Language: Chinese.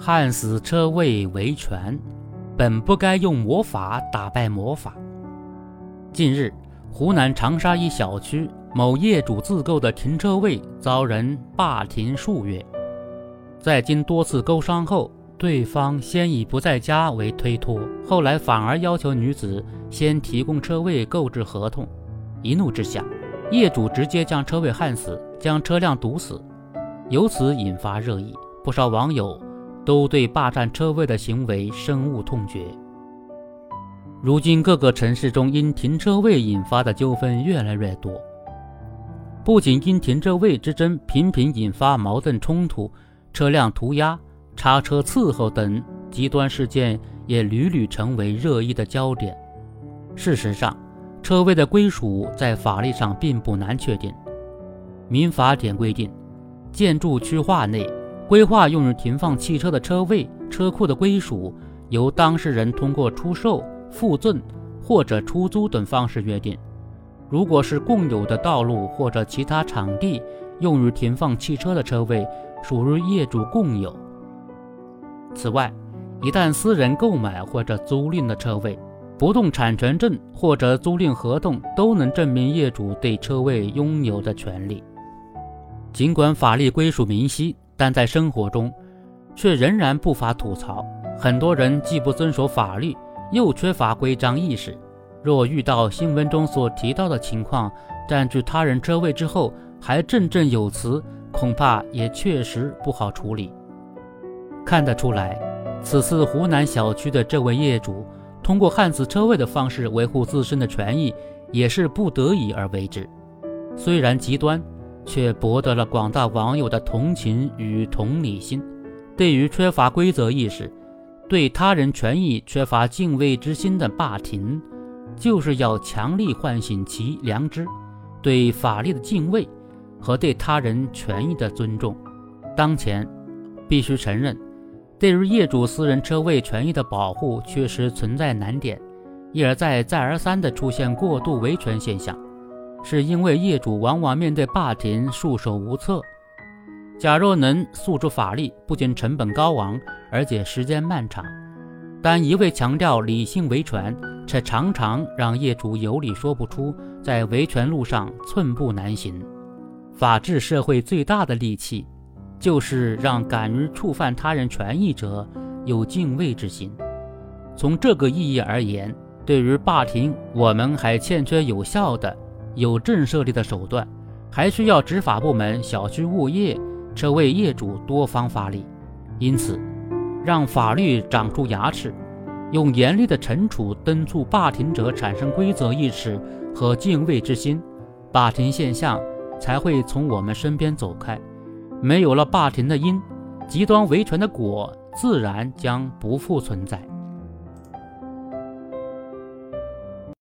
焊死车位维权，本不该用魔法打败魔法。近日，湖南长沙一小区某业主自购的停车位遭人霸停数月，在经多次沟商后，对方先以不在家为推脱，后来反而要求女子先提供车位购置合同。一怒之下，业主直接将车位焊死，将车辆堵死，由此引发热议。不少网友都对霸占车位的行为深恶痛绝。如今，各个城市中因停车位引发的纠纷越来越多，不仅因停车位之争频频引发矛盾冲突，车辆涂鸦、叉车伺候等极端事件也屡屡成为热议的焦点。事实上，车位的归属在法律上并不难确定。民法典规定，建筑区划内规划用于停放汽车的车位、车库的归属由当事人通过出售。附赠或者出租等方式约定。如果是共有的道路或者其他场地用于停放汽车的车位，属于业主共有。此外，一旦私人购买或者租赁的车位，不动产权证或者租赁合同都能证明业主对车位拥有的权利。尽管法律归属明晰，但在生活中却仍然不乏吐槽。很多人既不遵守法律。又缺乏规章意识，若遇到新闻中所提到的情况，占据他人车位之后还振振有词，恐怕也确实不好处理。看得出来，此次湖南小区的这位业主通过焊死车位的方式维护自身的权益，也是不得已而为之。虽然极端，却博得了广大网友的同情与同理心。对于缺乏规则意识，对他人权益缺乏敬畏之心的霸停，就是要强力唤醒其良知，对法律的敬畏和对他人权益的尊重。当前，必须承认，对于业主私人车位权益的保护确实存在难点，一而再、再而三地出现过度维权现象，是因为业主往往面对霸停束手无策。假若能诉诸法律，不仅成本高昂，而且时间漫长；但一味强调理性维权，却常常让业主有理说不出，在维权路上寸步难行。法治社会最大的利器，就是让敢于触犯他人权益者有敬畏之心。从这个意义而言，对于霸停，我们还欠缺有效的、有震慑力的手段，还需要执法部门、小区物业。车位业主多方发力，因此，让法律长出牙齿，用严厉的惩处敦促霸停者产生规则意识和敬畏之心，霸停现象才会从我们身边走开。没有了霸停的因，极端维权的果自然将不复存在。